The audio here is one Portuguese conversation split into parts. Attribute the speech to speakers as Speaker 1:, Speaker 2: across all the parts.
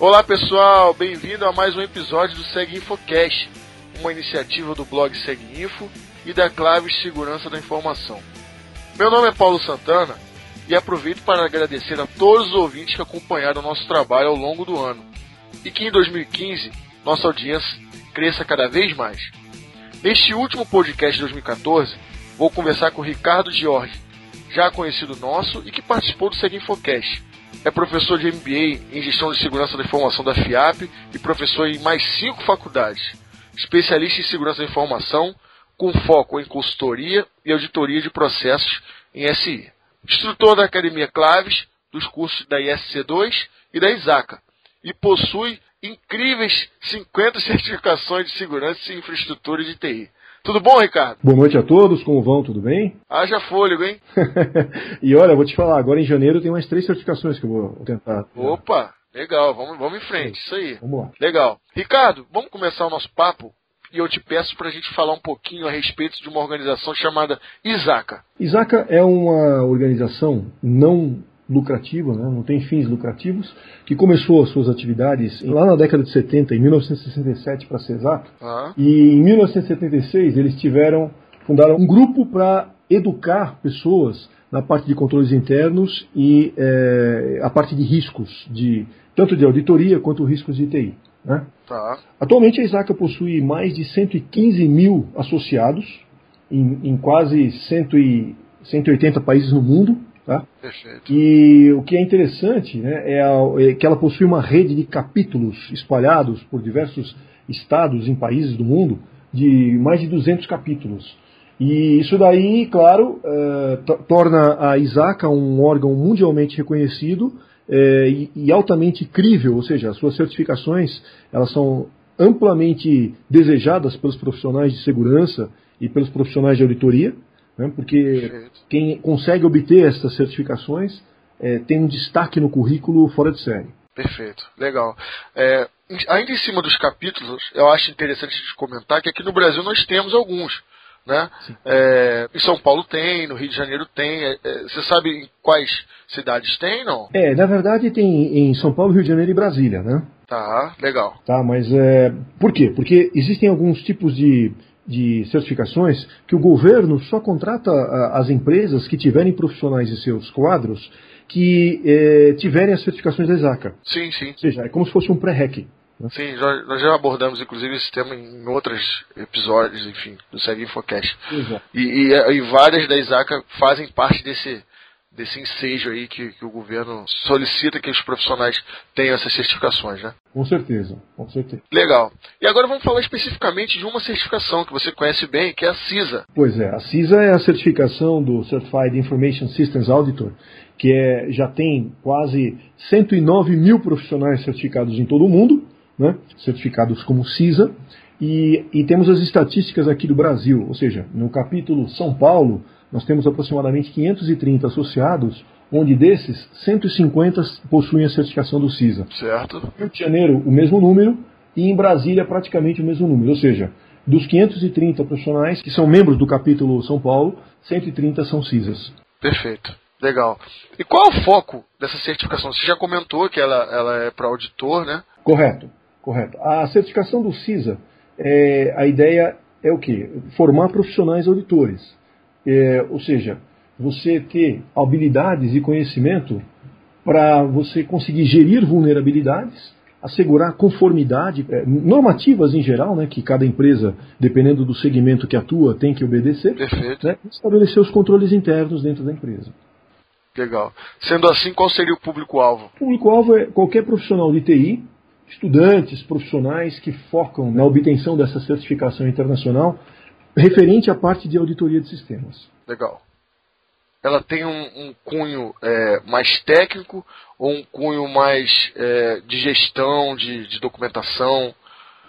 Speaker 1: Olá pessoal, bem-vindo a mais um episódio do Seg Infocast, uma iniciativa do blog Seg Info e da Claves Segurança da Informação. Meu nome é Paulo Santana e aproveito para agradecer a todos os ouvintes que acompanharam o nosso trabalho ao longo do ano e que em 2015 nossa audiência cresça cada vez mais. Neste último podcast de 2014, vou conversar com Ricardo Giorgi, já conhecido nosso e que participou do Seg Infocast é professor de MBA em Gestão de Segurança da Informação da FIAP e professor em mais cinco faculdades. Especialista em Segurança da Informação, com foco em consultoria e auditoria de processos em SI. Instrutor da Academia Claves, dos cursos da ISC2 e da ISACA. E possui incríveis 50 certificações de segurança e infraestrutura de TI. Tudo bom, Ricardo?
Speaker 2: Boa noite a todos, como vão? Tudo bem?
Speaker 1: Haja fôlego, hein?
Speaker 2: e olha, vou te falar, agora em janeiro tem mais três certificações que eu vou tentar.
Speaker 1: Opa, legal, vamos, vamos em frente, isso aí.
Speaker 2: Vamos lá.
Speaker 1: Legal. Ricardo, vamos começar o nosso papo? E eu te peço para a gente falar um pouquinho a respeito de uma organização chamada ISACA.
Speaker 2: ISACA é uma organização não lucrativa, né, não tem fins lucrativos, que começou as suas atividades lá na década de 70, em 1967 para ser exato,
Speaker 1: Ah,
Speaker 2: e em 1976 eles tiveram, fundaram um grupo para educar pessoas na parte de controles internos e eh, a parte de riscos, de, tanto de auditoria quanto riscos de TI. Né?
Speaker 1: tá.
Speaker 2: Atualmente a ISACA possui mais de 115 mil associados em, em quase 100 e 180 países no mundo. Tá?
Speaker 1: Perfeito.
Speaker 2: E o que é interessante né, é, a- é que ela possui uma rede de capítulos espalhados por diversos estados em países do mundo, de mais de 200 capítulos. E isso daí, claro, to- torna a ISACA um órgão mundialmente reconhecido eh, e, e altamente crível, ou seja, as suas certificações elas são amplamente desejadas pelos profissionais de segurança e pelos profissionais de auditoria, né, porque quem consegue obter essas certificações eh, tem um destaque no currículo fora de série.
Speaker 1: Perfeito, legal. É, ainda em cima dos capítulos, eu acho interessante gente comentar que aqui no Brasil nós temos alguns. Né? É, em São Paulo tem, no Rio de Janeiro tem. É, é, você sabe em quais cidades tem, não?
Speaker 2: É, na verdade tem em São Paulo, Rio de Janeiro e Brasília, né?
Speaker 1: Tá, legal.
Speaker 2: Tá, mas é, por quê? Porque existem alguns tipos de, de certificações que o governo só contrata as empresas que tiverem profissionais em seus quadros que é, tiverem as certificações da ESACA.
Speaker 1: Sim, sim.
Speaker 2: Ou seja, é como se fosse um pré-REC.
Speaker 1: Sim, já- nós já abordamos inclusive esse tema em outros episódios, enfim, do Segue Infocast.
Speaker 2: Exato.
Speaker 1: E, e, e várias da ISACA fazem parte desse, desse ensejo aí que, que o governo solicita que os profissionais tenham essas certificações, né?
Speaker 2: Com certeza, com certeza.
Speaker 1: Legal. E agora vamos falar especificamente de uma certificação que você conhece bem, que é a CISA.
Speaker 2: Pois é, a CISA é a certificação do Certified Information Systems Auditor, que é, já tem quase 109 mil profissionais certificados em todo o mundo, né, certificados como CISA, e, e temos as estatísticas aqui do Brasil, ou seja, no capítulo São Paulo, nós temos aproximadamente 530 associados, onde desses, 150 possuem a certificação do CISA.
Speaker 1: Certo?
Speaker 2: Rio de Janeiro, o mesmo número, e em Brasília, praticamente o mesmo número. Ou seja, dos 530 profissionais que são membros do capítulo São Paulo, 130 são CISAs.
Speaker 1: Perfeito. Legal. E qual é o foco dessa certificação? Você já comentou que ela, ela é para auditor, né?
Speaker 2: Correto, correto. A certificação do CISA, é, a ideia é o quê? Formar profissionais auditores. É, ou seja, você ter habilidades e conhecimento para você conseguir gerir vulnerabilidades, assegurar conformidade, é, normativas em geral, né, que cada empresa, dependendo do segmento que atua, tem que obedecer,
Speaker 1: Perfeito.
Speaker 2: né, e estabelecer os controles internos dentro da empresa.
Speaker 1: Legal. Sendo assim, qual seria o público-alvo?
Speaker 2: O público-alvo é qualquer profissional de TI, estudantes, profissionais que focam na obtenção dessa certificação internacional referente à parte de auditoria de sistemas.
Speaker 1: Legal. Ela tem um, um cunho é, mais técnico ou um cunho mais é, de gestão, de, de documentação?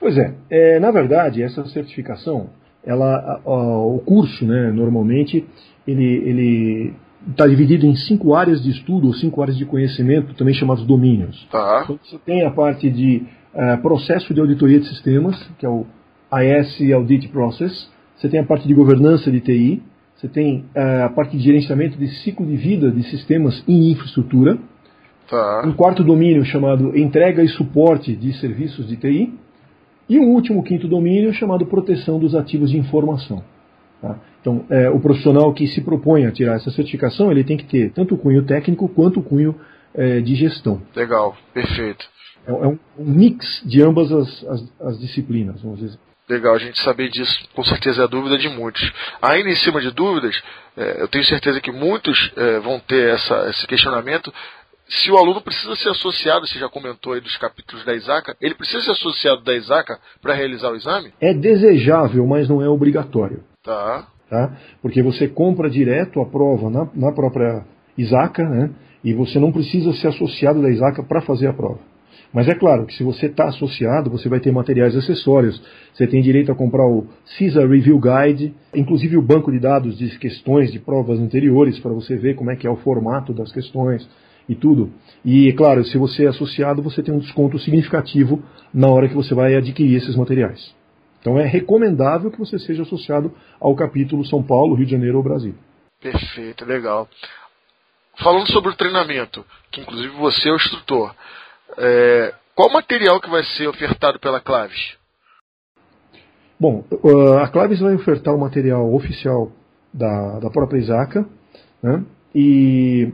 Speaker 2: Pois é, é, na verdade, essa certificação, ela, a- a- o curso, né, normalmente, ele, ele está dividido em cinco áreas de estudo, ou cinco áreas de conhecimento, também chamados domínios.
Speaker 1: Tá.
Speaker 2: Então, você tem a parte de eh, processo de auditoria de sistemas, que é o IS Audit Process. Você tem a parte de governança de TI. Você tem eh, a parte de gerenciamento de ciclo de vida de sistemas em infraestrutura.
Speaker 1: Tá.
Speaker 2: Um quarto domínio chamado entrega e suporte de serviços de TI. E um último quinto domínio chamado proteção dos ativos de informação. Tá? Então, é, o profissional que se propõe a tirar essa certificação, ele tem que ter tanto o cunho técnico quanto o cunho é, de gestão.
Speaker 1: Legal, perfeito.
Speaker 2: É, é um, um, mix de ambas as, as, as, disciplinas, vamos dizer.
Speaker 1: Legal, a gente saber disso, com certeza é a dúvida de muitos. Ainda em cima de dúvidas, é, eu tenho certeza que muitos é, vão ter essa, esse questionamento se o aluno precisa ser associado, você já comentou aí dos capítulos da ISACA, ele precisa ser associado da ISACA para realizar o exame?
Speaker 2: É desejável, mas não é obrigatório.
Speaker 1: Tá.
Speaker 2: tá? Porque você compra direto a prova na, na própria ISACA, né? E você não precisa ser associado da ISACA para fazer a prova. Mas é claro que se você está associado, você vai ter materiais acessórios. Você tem direito a comprar o CISA Review Guide, inclusive o banco de dados de questões de provas anteriores, para você ver como é que é o formato das questões e tudo. E, claro, se você é associado, você tem um desconto significativo na hora que você vai adquirir esses materiais. Então é recomendável que você seja associado ao capítulo São Paulo, Rio de Janeiro ou Brasil.
Speaker 1: Perfeito, legal. Falando sobre o treinamento, que inclusive você é o instrutor, é, qual material que vai ser ofertado pela Claves?
Speaker 2: Bom, a Claves vai ofertar o material oficial da, da própria Isaca, né? e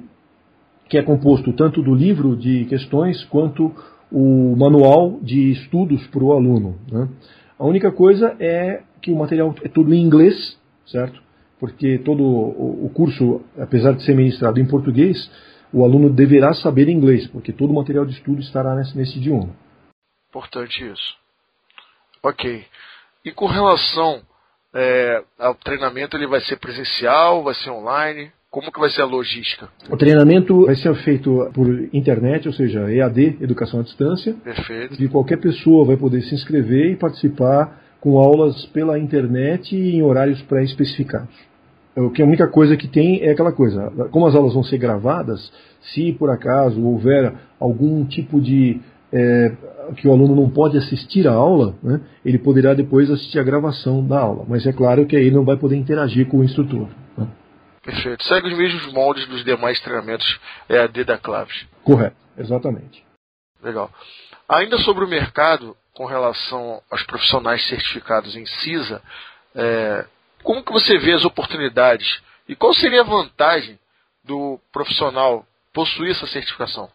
Speaker 2: que é composto tanto do livro de questões quanto o manual de estudos para o aluno. Né? A única coisa é que o material é tudo em inglês, certo? Porque todo o curso, apesar de ser ministrado em português, o aluno deverá saber inglês, porque todo o material de estudo estará nesse, nesse idioma.
Speaker 1: Importante isso. Ok. E com relação é, ao treinamento, ele vai ser presencial, vai ser online? Como que vai ser a logística?
Speaker 2: O treinamento vai ser feito por internet, ou seja, EAD, Educação à Distância.
Speaker 1: Perfeito.
Speaker 2: E qualquer pessoa vai poder se inscrever e participar com aulas pela internet e em horários pré-especificados. O que a única coisa que tem é aquela coisa, como as aulas vão ser gravadas, se por acaso houver algum tipo de é, que o aluno não pode assistir a aula, né, ele poderá depois assistir a gravação da aula. Mas é claro que aí ele não vai poder interagir com o instrutor. Né.
Speaker 1: Perfeito. Segue os mesmos moldes dos demais treinamentos EAD da Claves.
Speaker 2: Correto, exatamente.
Speaker 1: Legal. Ainda sobre o mercado, com relação aos profissionais certificados em CISA, é, como que você vê as oportunidades e qual seria a vantagem do profissional possuir essa certificação?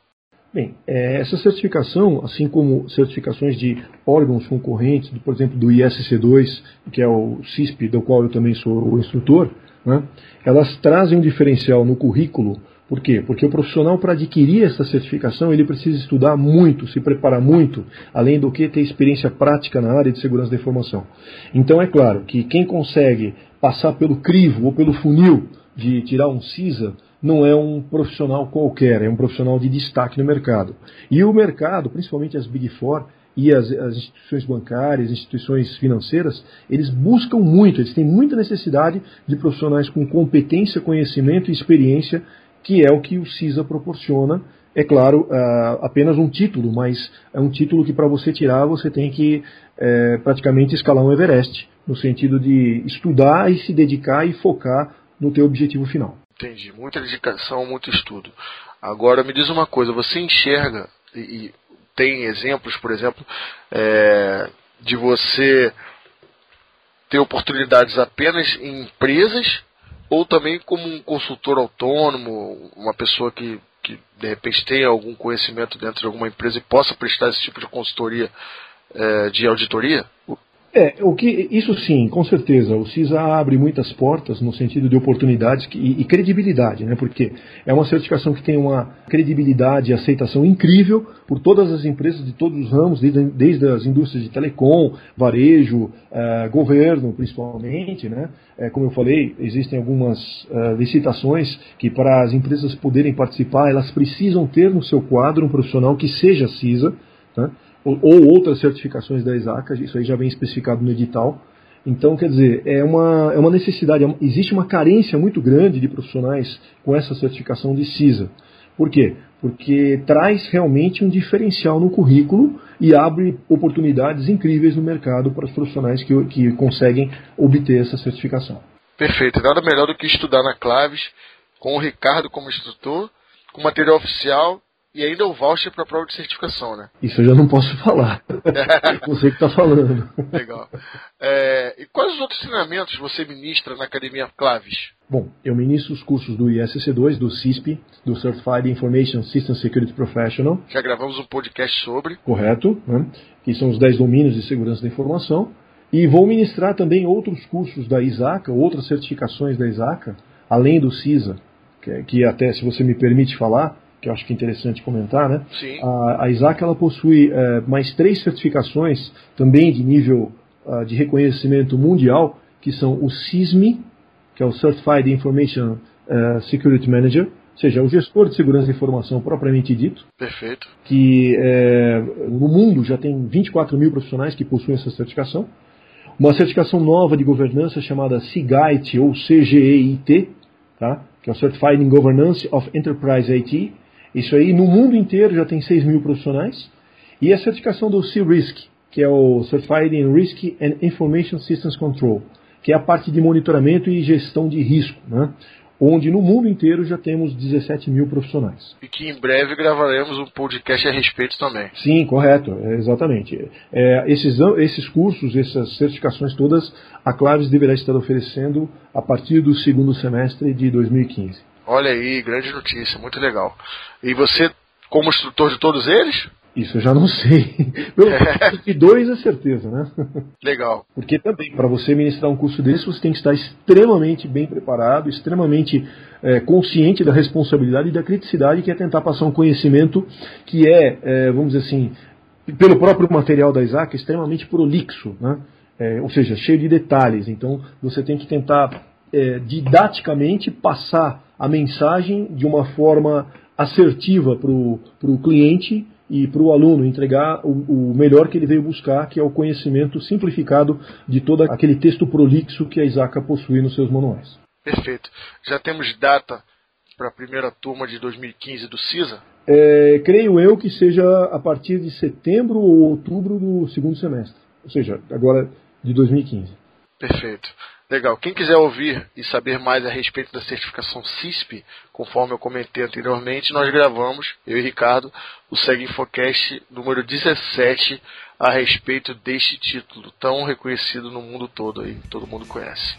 Speaker 2: Bem, é, essa certificação, assim como certificações de órgãos concorrentes, por exemplo, do ISC2, que é o CISP, do qual eu também sou o instrutor, né, elas trazem um diferencial no currículo. Por quê? Porque o profissional, para adquirir essa certificação, ele precisa estudar muito, se preparar muito, além do que ter experiência prática na área de segurança da informação. Então, é claro que quem consegue passar pelo crivo ou pelo funil de tirar um CISA, não é um profissional qualquer, é um profissional de destaque no mercado. E o mercado, principalmente as Big Four, e as, as, instituições bancárias, instituições financeiras, eles buscam muito, eles têm muita necessidade de profissionais com competência, conhecimento e experiência, que é o que o CISA proporciona. É claro, uh, apenas um título, mas é um título que para você tirar você tem que uh, praticamente escalar um Everest, no sentido de estudar e se dedicar e focar no teu objetivo final.
Speaker 1: Entendi. Muita dedicação, muito estudo. Agora me diz uma coisa, você enxerga, e, tem exemplos, por exemplo, é, de você ter oportunidades apenas em empresas ou também como um consultor autônomo, uma pessoa que, que de repente tenha algum conhecimento dentro de alguma empresa e possa prestar esse tipo de consultoria é, de auditoria?
Speaker 2: É, o que, isso sim, com certeza. O CISA abre muitas portas no sentido de oportunidades e, e, credibilidade, né? porque é uma certificação que tem uma credibilidade e aceitação incrível por todas as empresas de todos os ramos, desde, desde as indústrias de telecom, varejo, eh, governo principalmente. Né? É, como eu falei, existem algumas eh, licitações que para as empresas poderem participar, elas precisam ter no seu quadro um profissional que seja CISA. Né? Ou, outras certificações da ESACA, isso aí já vem especificado no edital. Então, quer dizer, é uma, é uma necessidade, é existe uma carência muito grande de profissionais com essa certificação de CISA. Por quê? Porque traz realmente um diferencial no currículo e abre oportunidades incríveis no mercado para os profissionais que, que conseguem obter essa certificação.
Speaker 1: Perfeito. Nada melhor do que estudar na Claves com o Ricardo como instrutor, com material oficial e ainda o voucher para a prova de certificação, né?
Speaker 2: Isso eu já não posso falar. você que está falando.
Speaker 1: Legal. É, e quais os outros treinamentos você ministra na Academia Claves?
Speaker 2: Bom, eu ministro os cursos do ISC2, do CISP, do Certified Information System Security Professional.
Speaker 1: Já gravamos um podcast sobre.
Speaker 2: Correto, né? que são os 10 domínios de segurança da informação. E vou ministrar também outros cursos da ISACA, outras certificações da ISACA, além do CISA, que, que até, se você me permite falar, que eu acho que é interessante comentar, né?
Speaker 1: Sim.
Speaker 2: A, a ISAC ela possui é, mais três certificações também de nível uh, de reconhecimento mundial, que são o CISMI, que é o Certified Information uh, Security Manager, ou seja, o gestor de segurança da informação propriamente dito.
Speaker 1: Perfeito.
Speaker 2: Que é, no mundo já tem 24 mil profissionais que possuem essa certificação. Uma certificação nova de governança chamada CGIT ou CGEIT, tá? que é o Certified in Governance of Enterprise IT. Isso aí no mundo inteiro já tem 6 mil profissionais. E a certificação do C-RISC, que é o Certified in Risk and Information Systems Control, que é a parte de monitoramento e gestão de risco. Né? onde no mundo inteiro já temos 17 mil profissionais.
Speaker 1: E que em breve gravaremos um podcast a respeito também.
Speaker 2: Sim, correto, é, exatamente. É, esses, esses cursos, essas certificações todas, a Claves deverá estar oferecendo a partir do segundo semestre de 2015.
Speaker 1: Olha aí, grande notícia, muito legal. E você, como instrutor de todos eles?
Speaker 2: Isso eu já não sei. de dois é certeza, né?
Speaker 1: Legal.
Speaker 2: Porque também, para você ministrar um curso desse, você tem que estar extremamente bem preparado, extremamente é, consciente da responsabilidade e da criticidade que é tentar passar um conhecimento que é, é vamos dizer assim, pelo próprio material da Isaac, extremamente prolixo, né? É, ou seja, cheio de detalhes. Então, você tem que tentar é, didaticamente passar a mensagem de uma forma assertiva para o cliente e para o aluno entregar o, o, melhor que ele veio buscar, que é o conhecimento simplificado de todo aquele texto prolixo que a Isaac possui nos seus manuais.
Speaker 1: Perfeito. Já temos data para a primeira turma de 2015 do CISA?
Speaker 2: É, creio eu que seja a partir de setembro ou outubro do segundo semestre, ou seja, agora de 2015.
Speaker 1: Perfeito. Legal. Quem quiser ouvir e saber mais a respeito da certificação CISP, conforme eu comentei anteriormente, nós gravamos, eu e Ricardo, o Seg Infocast número 17 a respeito deste título tão reconhecido no mundo todo aí, todo mundo conhece.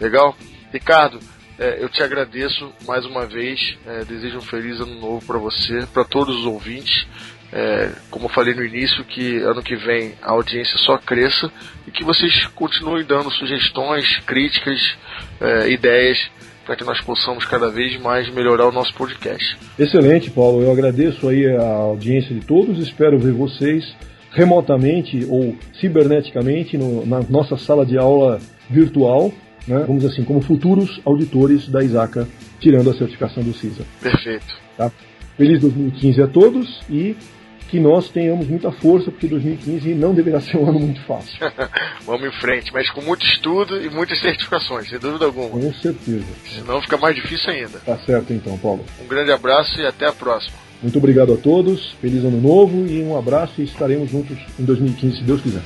Speaker 1: Legal? Ricardo, é, eu te agradeço mais uma vez, é, desejo um feliz ano novo para você, para todos os ouvintes. É, como eu falei no início, que ano que vem a audiência só cresça e que vocês continuem dando sugestões, críticas, é, ideias para que nós possamos cada vez mais melhorar o nosso podcast.
Speaker 2: Excelente, Paulo. Eu agradeço aí a audiência de todos. Espero ver vocês remotamente ou ciberneticamente no, na nossa sala de aula virtual, né? vamos assim, como futuros auditores da ISACA, tirando a certificação do CISA.
Speaker 1: Perfeito.
Speaker 2: Tá? Feliz 2015 a todos e que nós tenhamos muita força, porque 2015 não deverá ser um ano muito fácil.
Speaker 1: Vamos em frente, mas com muito estudo e muitas certificações, sem dúvida alguma.
Speaker 2: Com certeza.
Speaker 1: Senão fica mais difícil ainda.
Speaker 2: Tá certo então, Paulo.
Speaker 1: Um grande abraço e até a próxima.
Speaker 2: Muito obrigado a todos, feliz ano novo e um abraço e estaremos juntos em 2015, se Deus quiser.